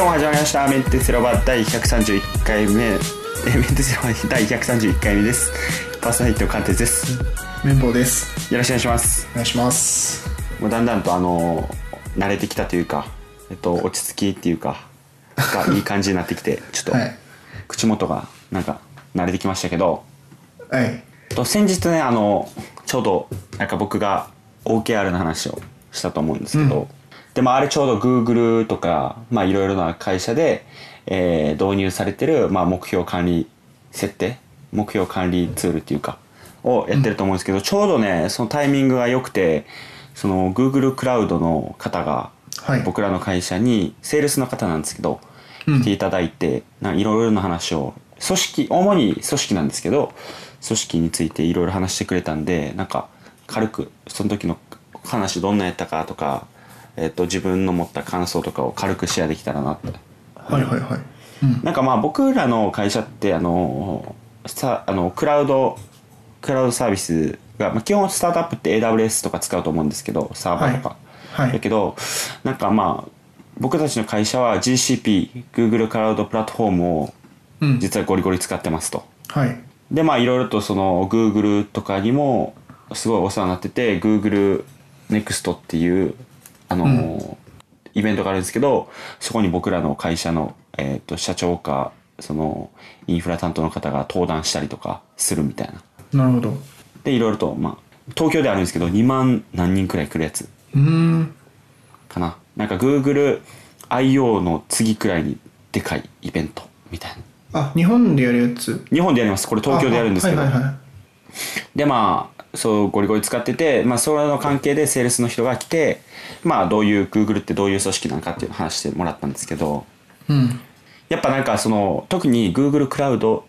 今日も始まりました。メンテセロバ第131回目。えメンテセロバ第131回目です。パーソナリティの関鉄です。よ綿棒です。ろしくお願いします。お願いします。もうだんだんとあの慣れてきたというかえっと落ち着きっていうかがいい感じになってきて ちょっとはい。口元がなんか慣れてきましたけど、はい。と先日ねあのちょうどなんか僕が OKR の話をしたと思うんですけど、うんでもあれちょうど Google とかまあいろいろな会社で、えー導入されてる、まあ、目標管理設定目標管理ツールっていうかをやってると思うんですけど、ちょうどねそのタイミングが良くてその Google クラウドの方がはい。僕らの会社にセールスの方なんですけど、うん。来ていただいてないろいろな話を組織主に組織なんですけど組織についていろいろ話してくれたんでなんか軽くその時の話どんなやったかとか、えっと自分の持った感想とかを軽くシェアできたらなって。はいはいはい。うん。なんかまあ僕らの会社ってあのさあのクラウドクラウドサービスが、まあ、基本スタートアップって AWS とか使うと思うんですけどサーバーとか、はいはい。だけどなんかまあ僕たちの会社は GCP Google クラウドプラットフォームをうん。実はゴリゴリ使ってますと。はい。でまあいろいろとその Google とかにもすごいお世話になってて Google NEXT っていうあのーイベントがあるんですけどそこに僕らの会社の、えー、と社長かそのインフラ担当の方が登壇したりとかするみたいな。なるほど。うでいろいろとまあ東京であるんですけど2万何人くらい来るやつーん。かな。なんか GoogleIO の次くらいにでかいイベントみたいな。あ日本でやるやつ？日本でやります。これ東京でやるんですけど、あはいはいはい。でまあそうゴリゴリ使ってて、まあ、それの関係でセールスの人が来てまあどういう Google ってどういう組織なのかっていうのを話してもらったんですけどうん。やっぱなんかその特に Google クラウド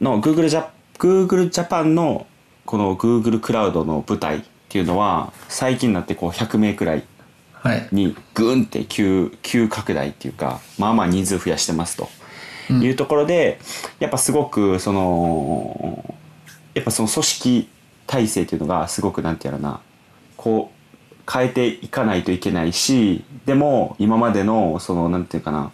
の Google ジャ Google ジャパンのこの Google クラウドの舞台っていうのは最近になってこう100名くらいはい。にグーンって急急拡大っていうかまあまあ人数増やしてますと。うん。いうところで、やっぱすごくそのやっぱその組織体制っていうのがすごくなんていうのなこう変えていかないといけないしでも今までのそのなんていうかな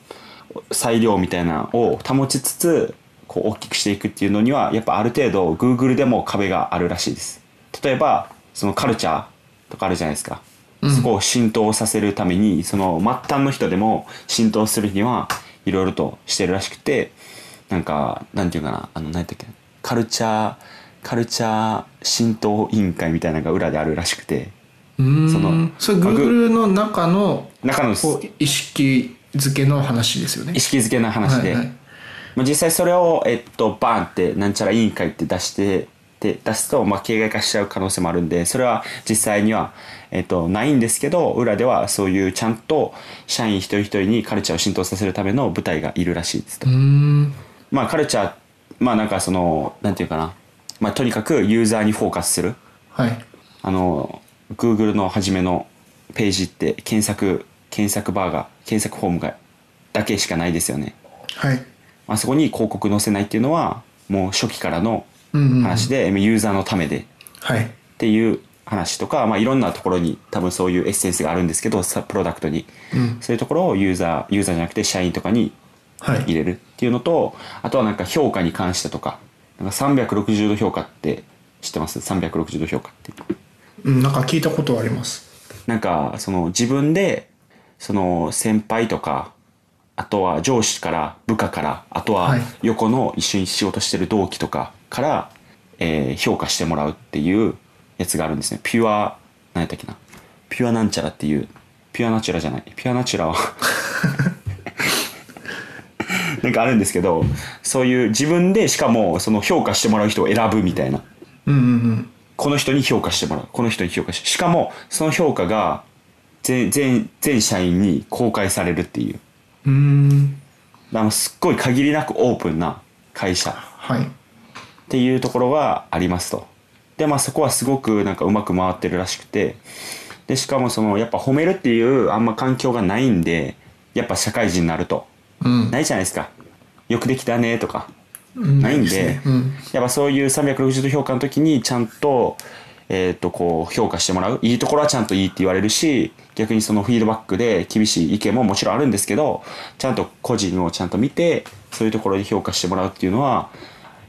裁量みたいなのを保ちつつこう大きくしていくっていうのにはやっぱある程度 Google でも壁があるらしいです。例えばそのカルチャーとかあるじゃないですか、うん。そこを浸透させるためにその末端の人でも浸透するにはいろいろとしてるらしくてなんかなんていうかなあの何やったっけカルチャーカルチャー浸透委員会みたいなのが裏であるらしくてそのそれまあ Google の中の中の意識づけの話ですよね。意識づけな話で、はいはい。まあ、実際それを、えっと、バーンってなんちゃら委員会って出してで出すと、まあ、形骸化しちゃう可能性もあるんでそれは実際には、えっと、ないんですけど裏ではそういうちゃんと社員一人一人にカルチャーを浸透させるための部隊がいるらしいですとまあカルチャーまあなんかそのなんていうかな、まあ、とにかくユーザーにフォーカスする。はい。あの Google の初めのページって検索検索バーが検索フォームがだけしかないですよね。はい。あそこに広告載せないっていうのはもう初期からのうんうんうん。話で、ユーザーのためで。っはい。ていう話とか、まあ、いろんなところに多分そういうエッセンスがあるんですけどさプロダクトに、うん。そういうところをユーザーユーザーじゃなくて社員とかにはい。入れるっていうのとあとはなんか評価に関してとかなんか360度評価って知ってます？360度評価って。うんなんか聞いたことはあります。なんかその自分でその先輩とかあとは上司から部下からあとははい。横の一緒に仕事してる同期とかから、えー評価してもらうっていうやつがあるんですね。ピュア何やったっけな？ピュアなんちゃらっていうピュアナチュラじゃない。ピュアナチュラは なんかあるんですけどそういう自分でしかもその評価してもらう人を選ぶみたいな。うんうんうんこの人に評価してもらう。この人に評価して。しかもその評価が全全全社員に公開されるっていう。うーん。あのすっごい限りなくオープンな会社。っはい。ていうところがありますと。でまあそこはすごくなんかうまく回ってるらしくて。でしかもそのやっぱ褒めるっていうあんま環境がないんでやっぱ社会人になると。うんないじゃないですか。よくできたねとか。うん。ないんですね。うん。やっぱそういう360度評価の時にちゃんと、えっ、と、こう、評価してもらう。いいところはちゃんといいって言われるし、逆にそのフィードバックで厳しい意見ももちろんあるんですけど、ちゃんと個人をちゃんと見て、そういうところで評価してもらうっていうのは、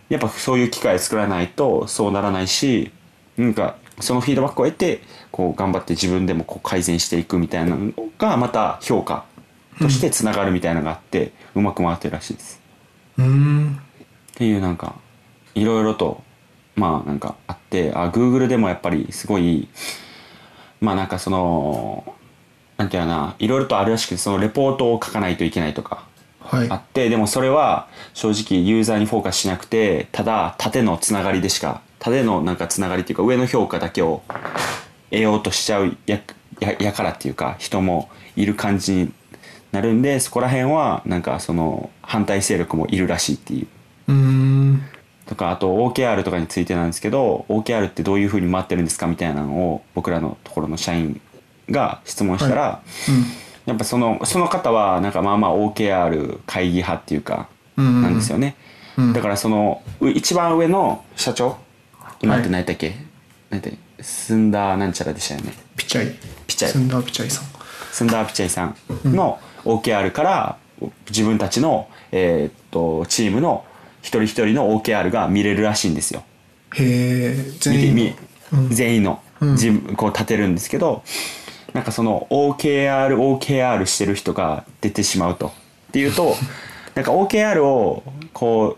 やっぱそういう機会作らないとそうならないし、なんか、そのフィードバックを得て、こう、頑張って自分でもこう改善していくみたいなのが、また評価としてつながるみたいなのがあって、うまく回ってるらしいです。うーんっていうなんかいろいろとまあなんかあってあ Google でもやっぱりすごいまあなんかそのなんていうのかないろいろとあるらしくてそのレポートを書かないといけないとかはいあってでもそれは正直ユーザーにフォーカスしなくてただ縦のつながりでしか縦のなんかつながりっていうか上の評価だけを得ようとしちゃうやややからっていうか人もいる感じになるんでそこら辺はなんかその反対勢力もいるらしいっていう。うとかあと OKR とかについてなんですけど OKR ってどういうふうに回ってるんですかみたいなのを僕らのところの社員が質問したら、やっぱそのその方はなんかまあまあ OKR 会議派っていうかうん。なんですよね、うん。だからそのう一番上の社長今って何やったっけ、何やったっけ？スンダーなんちゃらでしたよね。ピチャイ。ピチャイ。スンダーピチャイさん。スンダーピチャイさんの OKR から自分たちの、えーっとチームの一人一人の OKR が見れるらしいんですよ。へ全員み全員の。うん。自分こう立てるんですけど、なんかその OKR、OKR してる人が出てしまうと。っていうと、なんか OKR をこ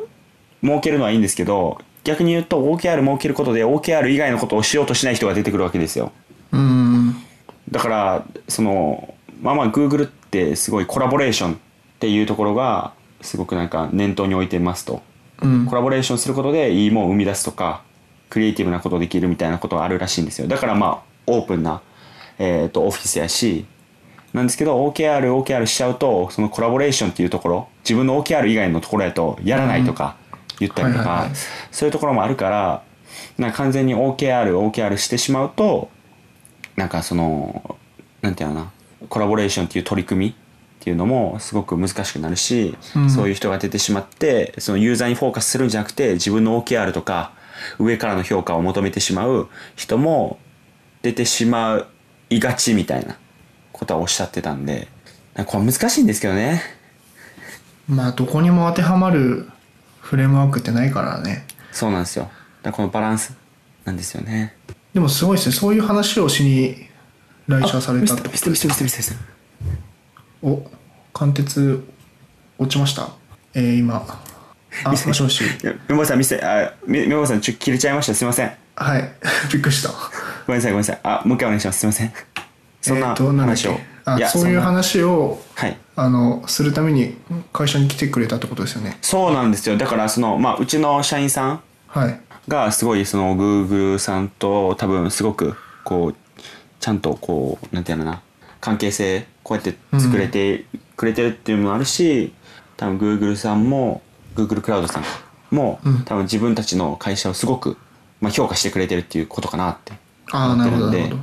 う設けるのはいいんですけど、逆に言うと OKR 設けることで OKR 以外のことをしようとしない人が出てくるわけですよ。うーん。だから、その、まあまあ Google ってすごいコラボレーションっていうところがすごくなんか念頭に置いてますと。うん。コラボレーションすることでいいもんを生み出すとかクリエイティブなことできるみたいなことがあるらしいんですよ。だからまあオープンな、えー、とオフィスやしなんですけど OKR、OKR しちゃうとそのコラボレーションっていうところ自分の OKR 以外のところやとやらないとか言ったりとかそういうところもあるからなんか完全に OKR、OKR してしまうとなんかそのなんていうのかなコラボレーションっていう取り組みっていうのもすごく難しくなるし、うん。そういう人が出てしまってそのユーザーにフォーカスするんじゃなくて自分の OKR とか上からの評価を求めてしまう人も出てしまいがちみたいなことはおっしゃってたんでなんかこれ難しいんですけどね。まあどこにも当てはまるフレームワークってないからね。そうなんですよ。だこのバランスなんですよね。でもすごいですね。そういう話をしに来社されたってミスターミスターミスターミスターミスターお貫徹落ちました？えー、今。あもしもし。いやメモさんミスターあメメモさんちょ切れちゃいました。すいません。はい。びっくりした。ごめんなさいごめんなさい。あもう一回お願いします。すいません。そんな話を、あそういう話をはい。あのするために会社に来てくれたってことですよね。そうなんですよ。だからそのまあうちの社員さんはい。がすごいその Google さんと多分すごくこうちゃんとこうなんていうのかな関係性こうやって作れてくれてるっていうのもあるし、多分 Google さんも Google クラウドさんも、うん。多分自分たちの会社をすごく、まあ、評価してくれてるっていうことかなって思ってるんで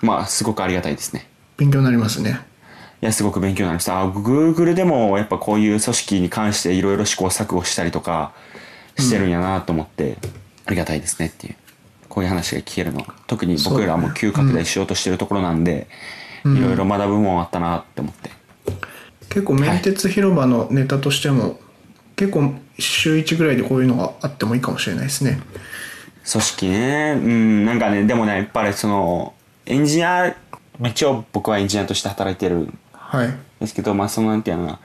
まあすごくありがたいですね。勉強になりますね。いやすごく勉強になりました。あ Google でもやっぱこういう組織に関していろいろ試行錯誤したりとかしてるんやなと思って、ありがたいですねっていうこういう話が聞けるの。は特に僕らも急拡大しようとしてるところなんで、いろいろ学ぶもんあったなって思って、結構面鉄広場のネタとしても、結構週1ぐらいでこういうのがあってもいいかもしれないですね。組織ね。うんなんかねでもねやっぱりそのエンジニア一応僕はエンジニアとして働いてるんはい。ですけどまあそのなんていうのかな。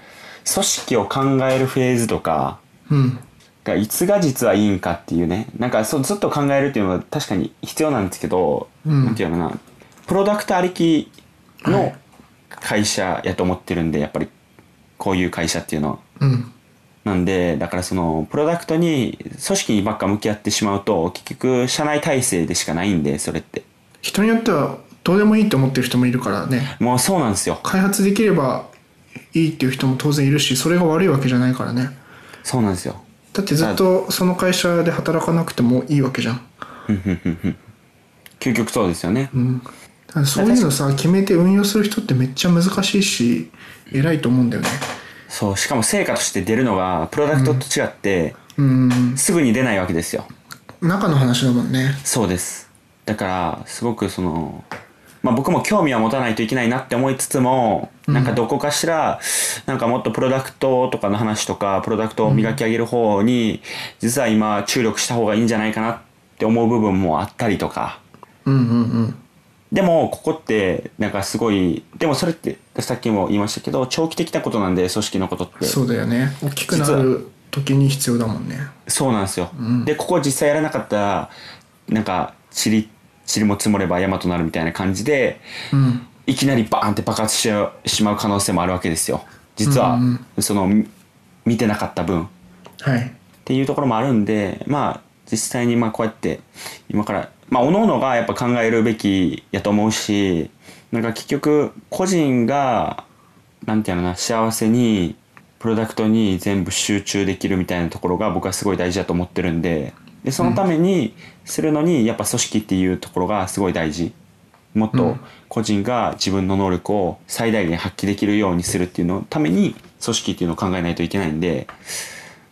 組織を考えるフェーズとかうんがいつが実はいいんかっていうね。なんかそうずっと考えるっていうのは確かに必要なんですけど、うん。なんていうのかな。プロダクトありきのはい。会社やと思ってるんでやっぱりこういう会社っていうのは。うん。なんでだからそのプロダクトに組織にばっか向き合ってしまうと結局社内体制でしかないんでそれって。人によってはどうでもいいって思ってる人もいるからね。もうそうなんですよ。開発できればいいっていう人も当然いるしそれが悪いわけじゃないからね。そうなんですよだってずっとその会社で働かなくてもいいわけじゃん、究極そうですよね、うん、そういうのさ決めて運用する人ってめっちゃ難しいし偉いと思うんだよね。そうしかも成果として出るのがプロダクトと違って、うん。すぐに出ないわけですよ。中の話だもんね。そうです。だからすごくそのまあ僕も興味は持たないといけないなって思いつつも、なんかどこかしら、なんかもっとプロダクトとかの話とか、プロダクトを磨き上げる方に、実は今注力した方がいいんじゃないかなって思う部分もあったりとか。うんうんうんでも、ここって、なんかすごい、でもそれって、さっきも言いましたけど、長期的なことなんで、組織のことって。そうだよね大きくなる時に必要だもんねそうなんですよ。んで、ここ実際やらなかったら、なんか、塵、塵も積もれば山となるみたいな感じで、うんいきなりバーンって爆発してしまう可能性もあるわけですよ。実は、うんその、み見てなかった分。っはいていうところもあるんで、まあ、実際にまあこうやって、今から、まあ、各々がやっぱ考えるべきやと思うし、なんか結局、個人が、なんていうのかな、幸せに、プロダクトに全部集中できるみたいなところが僕はすごい大事だと思ってるんで、で、そのためにするのに、やっぱ組織っていうところがすごい大事。もっとうん個人が自分の能力を最大限発揮できるようにするっていうのために組織っていうのを考えないといけないんで、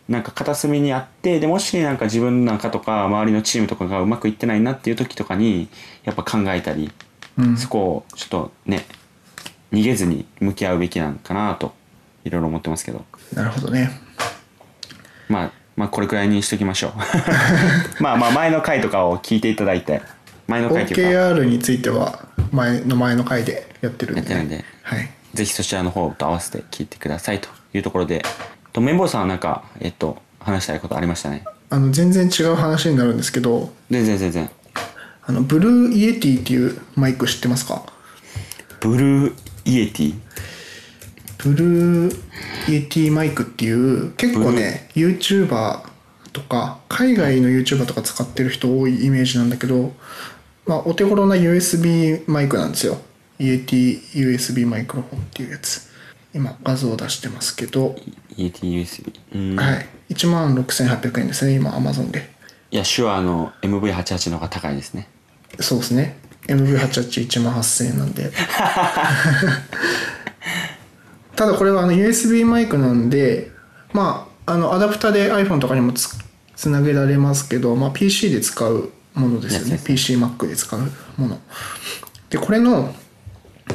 なんか片隅にあって、で、もしなんか自分なんかとか周りのチームとかがうまくいってないなっていう時とかに、やっぱ考えたり、うんそこをちょっとね、逃げずに向き合うべきなんかなと、いろいろ思ってますけど。なるほどねまあ、まあこれくらいにしときましょう。まあまあ前の回とかを聞いていただいて、前の回というか、OKR については前の前の回でやってるんで。やってるんで。はい。ぜひそちらの方と合わせて聞いてくださいというところで、と綿棒さんはなんか、えっと、話したいことありましたね？あの全然違う話になるんですけど。全然全然。あの Blue Yeti っていうマイク知ってますか？ Blue Yeti Blue Yeti マイクっていう結構ね YouTuber とか海外の YouTuber とか使ってる人多いイメージなんだけど、まあ、お手頃な USB マイクなんですよ。イエティ USB マイクロフォンっていうやつ。今画像を出してますけど、イエティ USB。うん。はい。1万6800円ですね今 Amazon で。いや、手話の MV88 の方が高いですね。そうですね。MV881 万8000円なんで ただこれはあの USB マイクなんでまああのアダプタで iPhone とかにもつつなげられますけど、まあ、PC で使うものですよね。PCMac で使うもの。でこれの、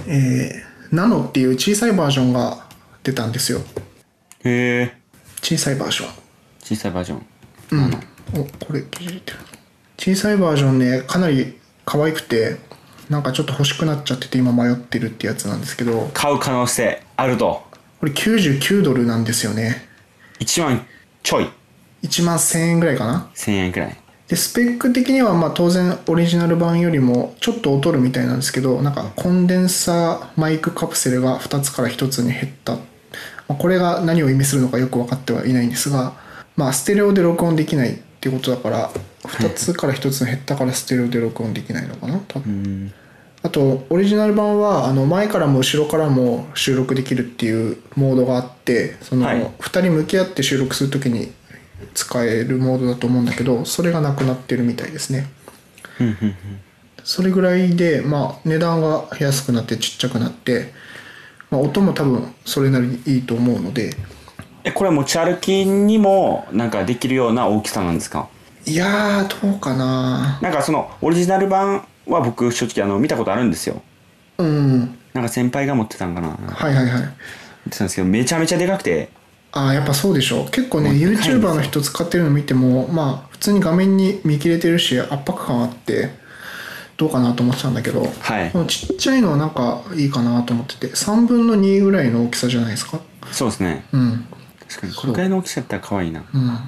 えー、ナノっていう小さいバージョンが出たんですよ。へえ。小さいバージョン。小さいバージョン。うん、おこれ小さいバージョンねかなり可愛くてなんかちょっと欲しくなっちゃってて今迷ってるってやつなんですけど買う可能性あると。これ99ドルなんですよね1万ちょい。1万1000円ぐらいかな1000円くらい。でスペック的にはまあ当然オリジナル版よりもちょっと劣るみたいなんですけどなんかコンデンサーマイクカプセルが2つから1つに減った、まあこれが何を意味するのかよく分かってはいないんですがまあステレオで録音できないっていうことだから2つから1つに減ったからステレオで録音できないのかな？多分。あとオリジナル版はあの前からも後ろからも収録できるっていうモードがあってそのはい。2人向き合って収録するときに使えるモードだと思うんだけどそれがなくなってるみたいですね。それぐらいで、まあ、値段が安くなってちっちゃくなって、まあ、音も多分それなりにいいと思うので。え、これ持ち歩きにもなんかできるような大きさなんですか？いやーどうかな。なんかそのオリジナル版は僕正直あの見たことあるんですよ。うん。なんか先輩が持ってたんかな。持はいはいはい。ってたんですけど、めちゃめちゃでかくて、ああやっぱそうでしょう。結構ね YouTuber の人使ってるの見てもまあ普通に画面に見切れてるし圧迫感あってどうかなと思ってたんだけど、はい。このちっちゃいのはなんかいいかなと思ってて3分の2ぐらいの大きさじゃないですか？そうですね。うん。確かに、これくらいの大きさだったら可愛いな。うん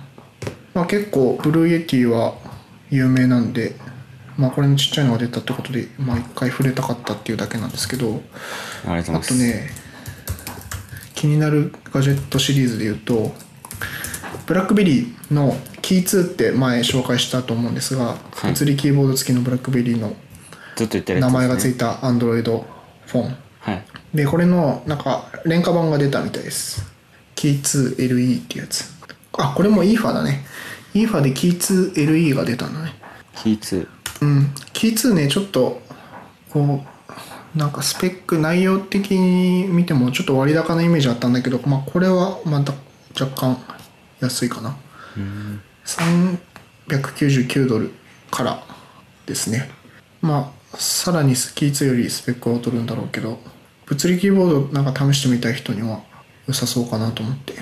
まあ結構 Blue Yeti は有名なんでまあこれのちっちゃいのが出たってことでまあ一回触れたかったっていうだけなんですけどあありがとうございます。とね気になるガジェットシリーズで言うと BlackBerry の KEY2 って前紹介したと思うんですが、はい物理キーボード付きの BlackBerry の。名前が付いた Android フォンはい。でこれのなんか廉価版が出たみたいですキー 2LE っていうやつあこれも IFA だね。EFA でキー 2LE が出たんだね。 KEY2。うん。キー2ねちょっとこうなんかスペック内容的に見てもちょっと割高なイメージあったんだけど、まあ、これはまた若干安いかな。399ドルからですね。まあさらにキー2よりスペックは劣るんだろうけど物理キーボードなんか試してみたい人には良さそうかなと思って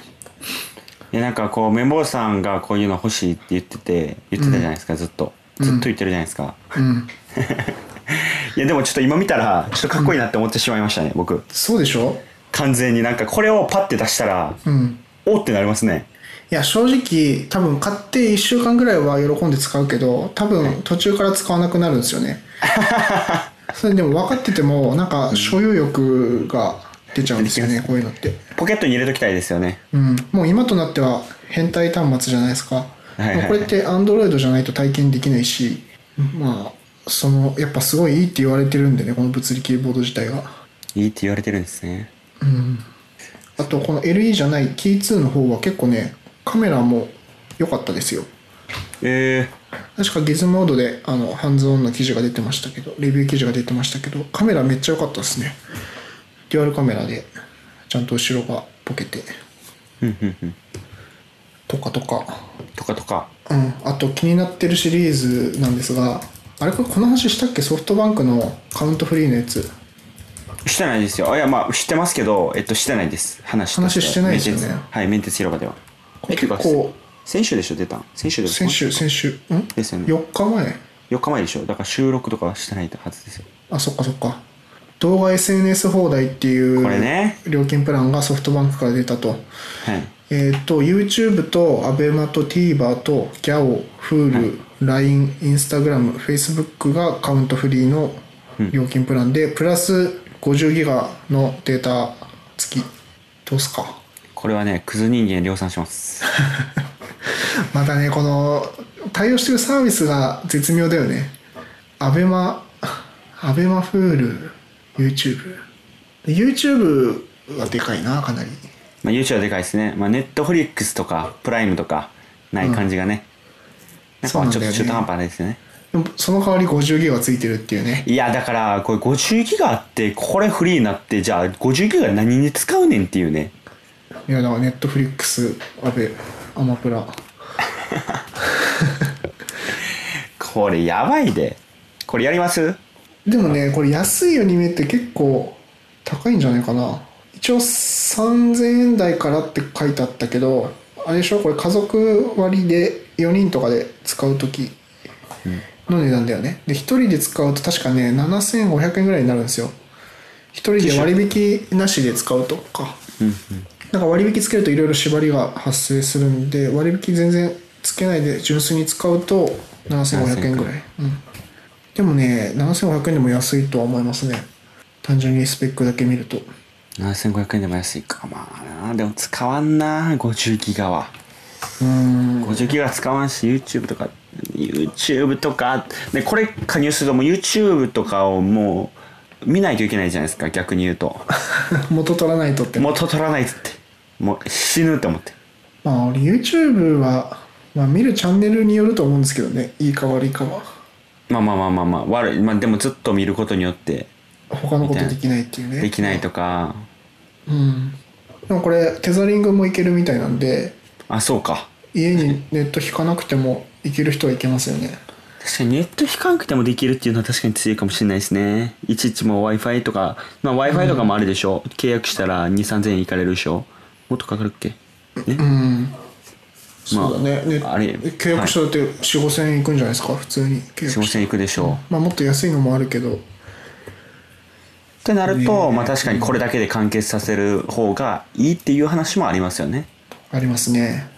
いやなんかこう綿棒さんがこういうの欲しいって言ってて言ってたじゃないですか、ずっと。ずっと言ってるじゃないですか、うん。いやでもちょっと今見たらちょっとかっこいいなって思ってしまいましたね、僕。そうでしょ？完全になんかこれをパッて出したら、うん。おってなりますね。いや正直多分買って1週間ぐらいは喜んで使うけど多分途中から使わなくなるんですよね。それでも分かっててもなんか所有欲が出ちゃうんですよね。こういうのってポケットに入れときたいですよね。うん。もう今となっては変態端末じゃないですか、はいはいはい。これって Android じゃないと体験できないしまあそのやっぱすごいいいって言われてるんでねこの物理キーボード自体が。いいって言われてるんですね。あとこの LE じゃないキー2の方は結構ねカメラも良かったですよ。え確かギズモードであのハンズオンの記事が出てましたけどレビュー記事が出てましたけどカメラめっちゃ良かったですね。デュアルカメラでちゃんと後ろがボケて。ー、うんうんうん。とかとか。とかとか。うん。あと気になってるシリーズなんですがあれこれこの話したっけ？ソフトバンクのカウントフリーのやつ。してないですよ。あいやまあ知ってますけどえっとしてないです。話と話してないですよね。メンテツはいメンテツ広場では。結構先週でしょ？出たん？先週で先週先週ん？ですよね。4日前。4日前でしょ？だから収録とかはしてないはずですよ。あそっかそっか動画 SNS 放題っていう料金プランがソフトバンクから出たと。はい。えっ、と YouTube と ABEMA と TVer と GAO、Hulu、LINE、Instagram、Facebook がカウントフリーの料金プランで、プラス50ギガのデータ付き。どうすか？これはねクズ人間量産します。またねこの対応してるサービスが絶妙だよね。ABEMA、ABEMA、Hulu、YouTube YouTube はでかいなかなり。まあ YouTube はでかいですね。まあ Netflix とかプライムとかない感じがね、なんかまあちょっと中途半端ですよねその代わり50ギガついてるっていうね。いやだからこれ50ギガあってこれフリーになってじゃあ50ギガ何に使うねんっていうね。いやだからネットフリックスアベアマプラ。これやばいで。これやります？でもねこれ安いアニメって結構高いんじゃないかな。一応3000円台からって書いてあったけどあれでしょ？これ家族割で4人とかで使う時の値段だよね。で1人で使うと確かね7500円ぐらいになるんですよ。1人で割引なしで使うとか。なんか割引つけるといろいろ縛りが発生するんで割引全然つけないで純粋に使うと7500円ぐらい、うん、でもね7500円でも安いとは思いますね。単純にスペックだけ見ると。7500円でも安いか。まあなでも使わんな50ギガは。うん。50ギガ使わんし YouTube とか YouTube とかでこれ加入するともう YouTube とかをもう見ないといけないじゃないですか逆に言うと。元取らないとって。元取らないっつって。もう死ぬと思って。まあ俺 YouTube は、まあ、見るチャンネルによると思うんですけどね。いいか悪いかはまあまあまあまあまあ悪いまあでもずっと見ることによって他のことできないっていうね。できないとか。うん。でもこれテザリングもいけるみたいなんであそうか。家にネット引かなくてもいける人はいけますよね。確かにネット引かなくてもできるっていうのは確かに強いかもしれないですね。いちいちもう w i f i とか、まあ、w i f i とかもあるでしょ、契約したら2 3 0 0円いかれるでしょ。もっとかかるっけ？ね？うんそうだね。ねあれ契約したらって4 5千円いくんじゃないですか？普通に。契約4 5して千円いくでしょう、まあもっと安いのもあるけど。ってなると、まあ確かにこれだけで完結させる方がいいっていう話もありますよね。ありますね。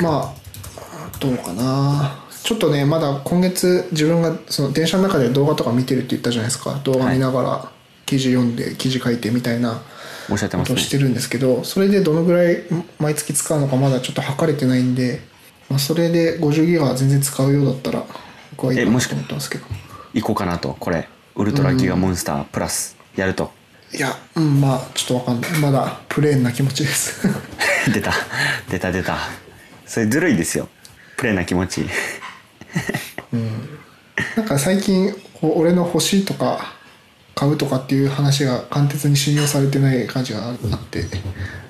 まあどうかな。ちょっとねまだ今月自分がその電車の中で動画とか見てるって言ったじゃないですか。動画見ながら記事読んで記事書いてみたいなおっしゃってますねことをしてるんですけどそれでどのぐらい毎月使うのかまだちょっと測れてないんで、まあ、それで50ギガ全然使うようだったら僕はいいかなと思ってますけど。行こうかなと。これウルトラギガモンスタープラスやると。いやうんまあちょっとわかんない。まだプレーンな気持ちです。出た。出た出た。それずるいですよ。プレーな気持ち。なんか最近俺の欲しいとか買うとかっていう話が貫徹に信用されてない感じがあって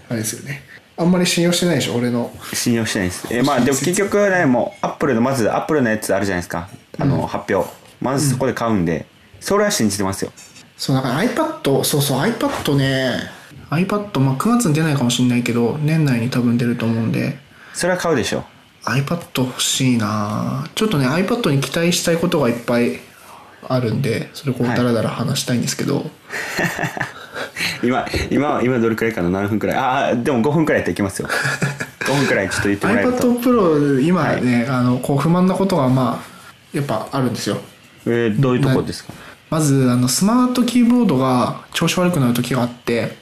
あれですよね。あんまり信用してないでしょ俺の。信用してないです。えまあでも結局ねもうアップルのまずアップルのやつあるじゃないですか。あの、発表。まずそこで買うんで、それは信じてますよ。そうだから iPad そうそう iPad ね iPad、まあ、9月に出ないかもしれないけど年内に多分出ると思うんで。それは買うでしょ。iPad 欲しいなちょっとね iPad に期待したいことがいっぱいあるんでそれこうはいダラダラ話したいんですけど、今今今どれくらいかな？何分くらい？ああでも5分くらいやっていきますよ。5分くらいちょっと言ってもらえると。iPad Pro 今ね、あのこう不満なことがまあやっぱあるんですよ。えーどういうところですか？まずあのスマートキーボードが調子悪くなる時があって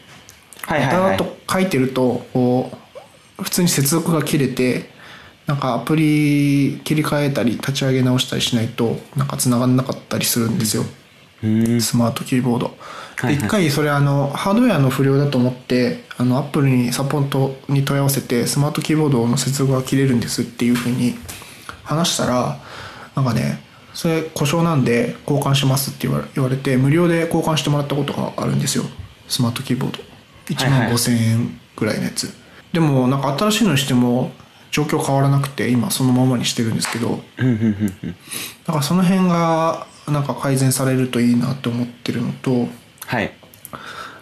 はいはいはいと書いてるとこう普通に接続が切れてなんかアプリ切り替えたり立ち上げ直したりしないとなんか繋がんなかったりするんですよ、うー。んスマートキーボード。はいはい。回それあのハードウェアの不良だと思ってあのアップルにサポートに問い合わせてスマートキーボードの接続が切れるんですっていうふうに話したらなんかねそれ故障なんで交換しますって言われて無料で交換してもらったことがあるんですよ。スマートキーボード。1万はいはい5000円ぐらいのやつ、でもなんか新しいのにしても状況変わらなくて今そのままにしてるんですけどだからその辺がなんか改善されるといいなって思ってるのとはい。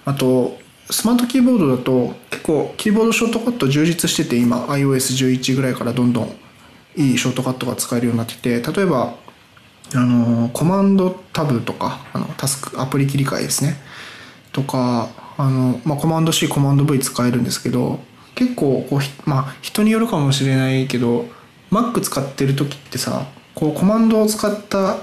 あとスマートキーボードだと結構キーボードショートカット充実してて今 iOS11 ぐらいからどんどんいいショートカットが使えるようになってて例えばあのコマンドタブとかあのタスクアプリ切り替えですね。とかあの、まあ、コマンド C コマンド V 使えるんですけど結構こうひまあ人によるかもしれないけど Mac 使ってる時ってさこうコマンドを使った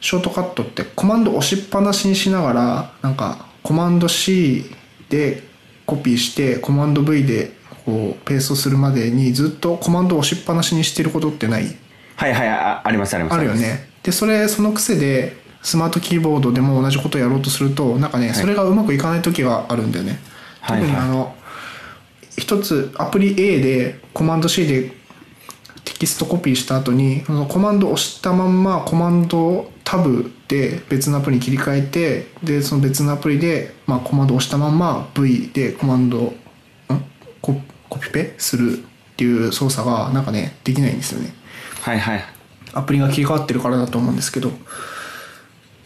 ショートカットってコマンド押しっぱなしにしながらなんかコマンド C でコピーしてコマンド V でこうペーストするまでにずっとコマンドを押しっぱなしにしてることってない？はいはいあありますあります。あるよね。でそれその癖でスマートキーボードでも同じことをやろうとするとなんかねそれがうまくいかない時があるんだよね、はい。特にあの一つアプリ A でコマンド C でテキストコピーした後にそのコマンドを押したまんまコマンドタブで別のアプリに切り替えてでその別のアプリで、まあ、コマンドを押したまんま V でコマンドん？ココピペするっていう操作がなんかねできないんですよね。はいはい。アプリが切り替わってるからだと思うんですけど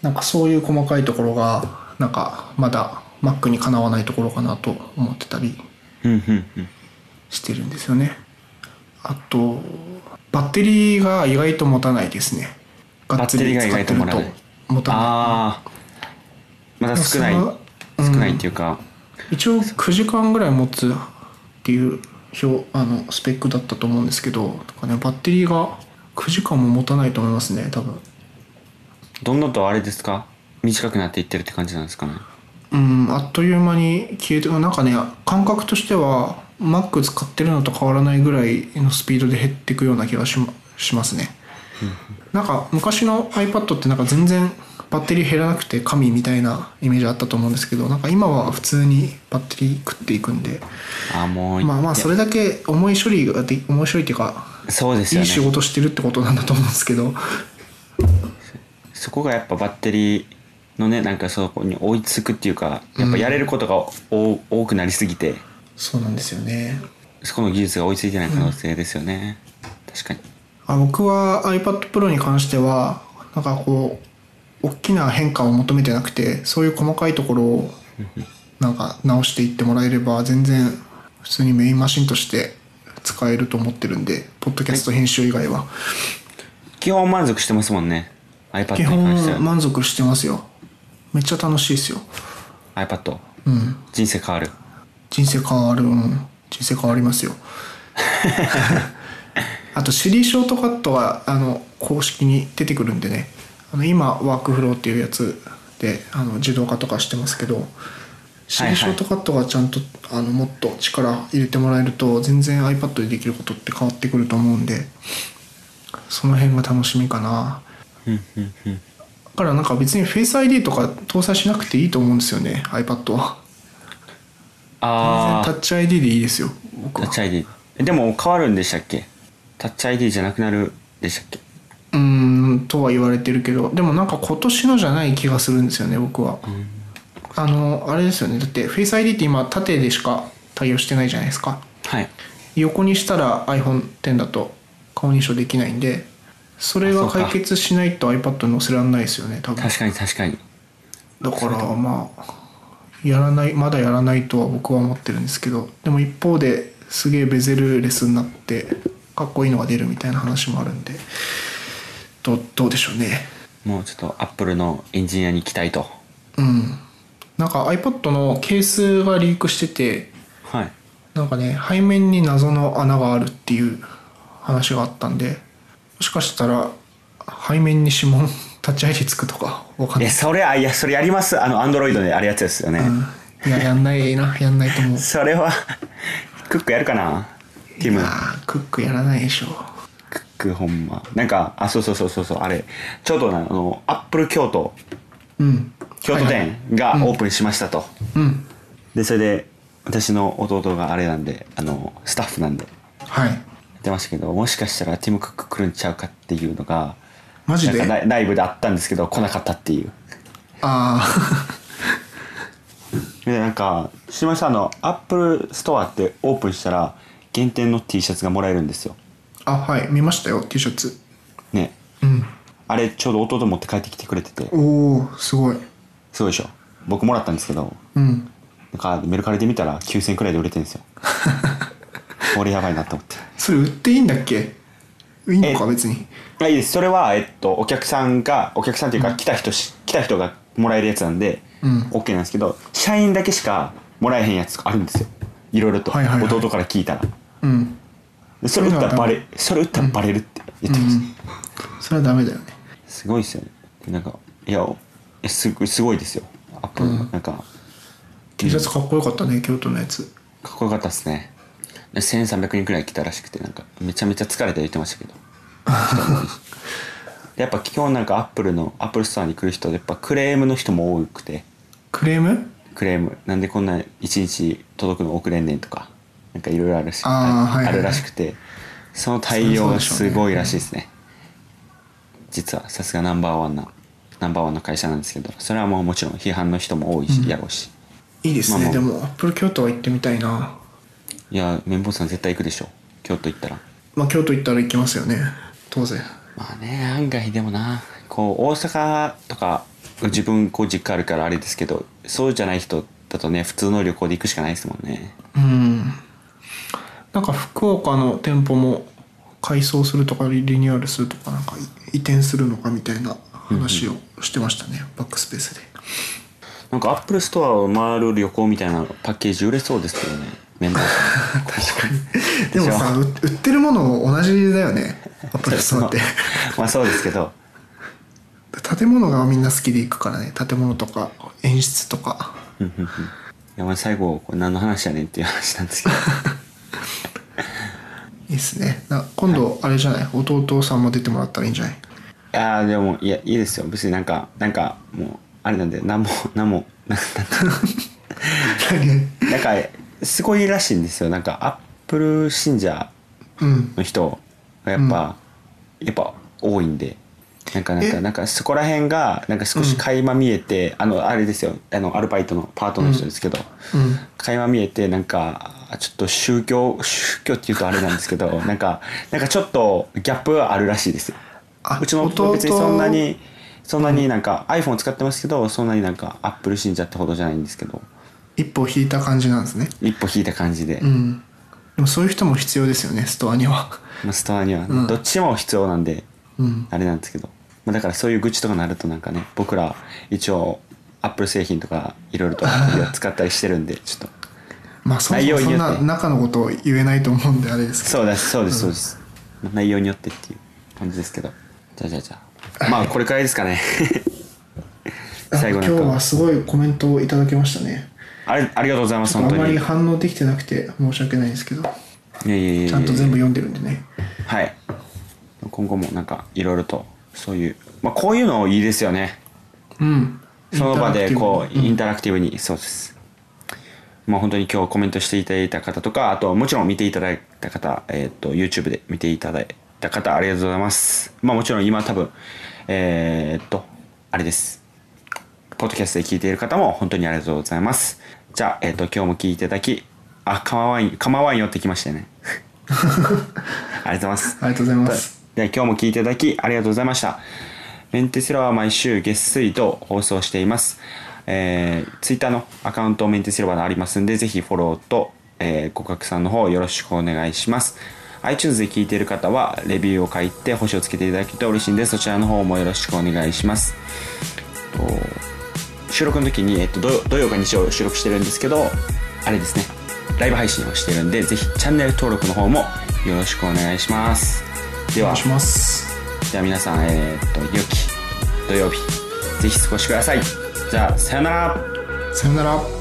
なんかそういう細かいところがなんかまだ Mac にかなわないところかなと思ってたりしてるんですよね。あとバッテリーが意外と持たないですね。がっつり使ってるバッテリーが意外と持たない。ああまだ少ない。少ないっていうか、一応9時間ぐらい持つっていう表あのスペックだったと思うんですけどか、ね、バッテリーが9時間も持たないと思いますね多分。どんどんとあれですか？短くなっていってるって感じなんですかね？うんあっという間に消えてなんかね感覚としては Mac 使ってるのと変わらないぐらいのスピードで減っていくような気がしましますね、なんか昔の iPad ってなんか全然バッテリー減らなくて神みたいなイメージあったと思うんですけどなんか今は普通にバッテリー食っていくんでああもうまあまあそれだけ重い処理がで重い処理っていうかそうですよね。いい仕事してるってことなんだと思うんですけど。そこがやっぱバッテリーのねなんかそこに追いつくっていうかやっぱやれることがお多くなりすぎて。そうなんですよね。そこの技術が追いついてない可能性ですよね、確かに。あ僕は iPad Pro に関してはなんかこう大きな変化を求めてなくてそういう細かいところをなんか直していってもらえれば全然普通にメインマシンとして使えると思ってるんでポッドキャスト編集以外は。基本満足してますもんね iPad 基に関しては。本満足してますよめっちゃ楽しいですよ。iPad うん。人生変わる。人生変わる。うん。人生変わりますよ。あと Siri ショートカットがあの公式に出てくるんでね。あの今ワークフローっていうやつであの自動化とかしてますけどはい Siri ショートカットがちゃんとあのもっと力入れてもらえると全然 iPad でできることって変わってくると思うんでその辺が楽しみかな。うんうんうん。だからなんか別に Face ID とか搭載しなくていいと思うんですよね iPad は。ああタッチ ID でいいですよ僕は。タッチ ID でも変わるんでしたっけ？タッチ ID じゃなくなるでしたっけ？うーんとは言われてるけど。でもなんか今年のじゃない気がするんですよね僕は、あのあれですよね。だって Face ID って今縦でしか対応してないじゃないですか。はい。横にしたら iPhone X だと顔認証できないんでそれが解決しないと iPad に載せられないですよね多分。確かに確かに。だからまあやらないまだやらないとは僕は思ってるんですけどでも一方ですげえベゼルレスになってかっこいいのが出るみたいな話もあるんでどうどうでしょうね。もうちょっとアップルのエンジニアに期待と。うん。なんか iPad のケースがリークしててはい。なんかね背面に謎の穴があるっていう話があったんでもしかしたら背面に指紋タッチ ID つくとかわかんない。いやそれあいやそれやります。あのアンドロイドであるやつですよね、うん。いややんないなやんないと思う。それはクックやるかなティム。クックやらないでしょクックほんま。なんかあそうそうそうそうそうあれ。ちょうどなあのアップル京都。うん。京都店がオープンしましたと、うん。でそれで私の弟があれなんであのスタッフなんで。はい。言ってましたけどもしかしたらティム・クック来るんちゃうかっていうのがマジで？なんかライライブであったんですけど来なかったっていう。あ でなんか島さんのアップルストアってオープンしたら限定の T シャツがもらえるんですよ。ああはい見ましたよ T シャツ。ね。うん。あれちょうど弟持って帰ってきてくれてて。おおすごい。すごいでしょ。僕もらったんですけど。うん。なんかメルカリで見たら9000くらいで売れてるんですよ これやばいなと思って。それ売っていいんだっけ？いいのかえ別に。あいいです。それはえっとお客さんがお客さんっていうか来た人し、来た人がもらえるやつなんで、うん。OK なんですけど社員だけしかもらえへんやつあるんですよ。いろいろと、はいはいはい。弟から聞いたら。うん。でそれ売ったらバレそれ売ったらバレるって言ってました、うん。それはダメだよね。すごいですよね。でなんかいやえすごいすごいですよ。アップルの、なんか T シャツかっこよかったね京都のやつ。かっこよかったですね。で1300人くらい来たらしくてなんかめちゃめちゃ疲れて言ってましたけど。やっぱ基本なんかアップルのアップルストアに来る人やっぱクレームの人も多くて。クレーム？クレーム。なんでこんな1日届くの遅れんねんとかなんかいろいろあるしあーはいはいはい。あるらしくて。その対応がすごいらしいですね。実はさすがナンバーワンなナンバーワンの会社なんですけどそれはもうもちろん批判の人も多いし、やろうし。いいですね、まあまあでもアップル京都は行ってみたいないや綿棒さん絶対行くでしょ。京都行ったら。まあ京都行ったら行きますよね。当然。まあね案外でもな。こう大阪とか自分こう実家あるからあれですけどそうじゃない人だとね普通の旅行で行くしかないですもんね。うん。なんか福岡の店舗も改装するとかリニューアルするとかなんか移転するのかみたいな話をしてましたね、バックスペースで。なんかアップルストアを回る旅行みたいなパッケージ売れそうですけどね綿棒さん。確かに。でもさう売ってるもの同じだよね。アップルストアって。まあそうですけど。建物がみんな好きで行くからね。建物とか演出とか。いやまあ最後これ何の話やねんっていう話なんですけど。いいっすね。な今度あれじゃない？弟さんも出てもらったらいいんじゃない？いやーでもいやいいですよ。別になんかなんかもうあれなんで何も何もな何？なんかすごいらしいんですよ。なんかアップル信者うんの人がやっぱ、やっぱ多いんで。なんかなんかえ？なんかそこら辺がなんか少し垣間見えて、あのあれですよ。あのアルバイトのパートの人ですけど、うん。垣間見えてなんかちょっと宗教宗教っていうとあれなんですけど なんかなんかちょっとギャップがあるらしいですうちの夫は別にそんなにそんなになんか iPhone 使ってますけどそんなになんかアップル信者ってほどじゃないんですけど一歩引いた感じなんですね。一歩引いた感じで、うん。でもそういう人も必要ですよねストアには。まあ、ストアには、うん。どっちも必要なんで、うん。あれなんですけど、まあ、だからそういう愚痴とかなるとなんかね僕ら一応アップル製品とかいろいろと使ったりしてるんで ちょっと。まあそも内そもそんな中のことを言えないと思うんであれですけど。そうですそうですそうです、まあ内容によってっていう感じですけど。じゃあじゃあじゃあ。まあこれくらいですかね。あ 最後今日はすごいコメントをいただきましたねあれありがとうございますあんまり本当に。い反応できてなくて申し訳ないんですけど。やいやいやいやちゃんと全部読んでるんでね。はい。今後もなんかいろいろとそういうまあこういうのいいですよね。うん。その場でこうインタタラクティブに、そうです。まあ本当に今日コメントしていただいた方とかあともちろん見ていただいた方、えっと YouTube で見ていただいた方ありがとうございます。まあもちろん今多分えーっとあれです。ポッドキャストで聞いている方も本当にありがとうございますじゃあ、えっと今日も聞いていただきあ構わん構わんよってきましたよね ありがとうございますありがとうございますでは今日も聞いていただきありがとうございました。メンテスラは毎週月水と放送しています。えー、ツイッターのアカウントメンテスラバーありますんで、ぜひフォローと、えーご拡散の方よろしくお願いします。iTunes で聞いている方は、レビューを書いて星をつけていただけると嬉しいんで、そちらの方もよろしくお願いします。と収録の時に、えっと、土曜土曜か日曜収録してるんですけど、あれですね、ライブ配信をしてるんで、ぜひチャンネル登録の方もよろしくお願いします。ではお願い、しますじゃあ皆さん、えーっと、良き土曜日、ぜひ過ごしてください。じゃあ、さよなら。さよなら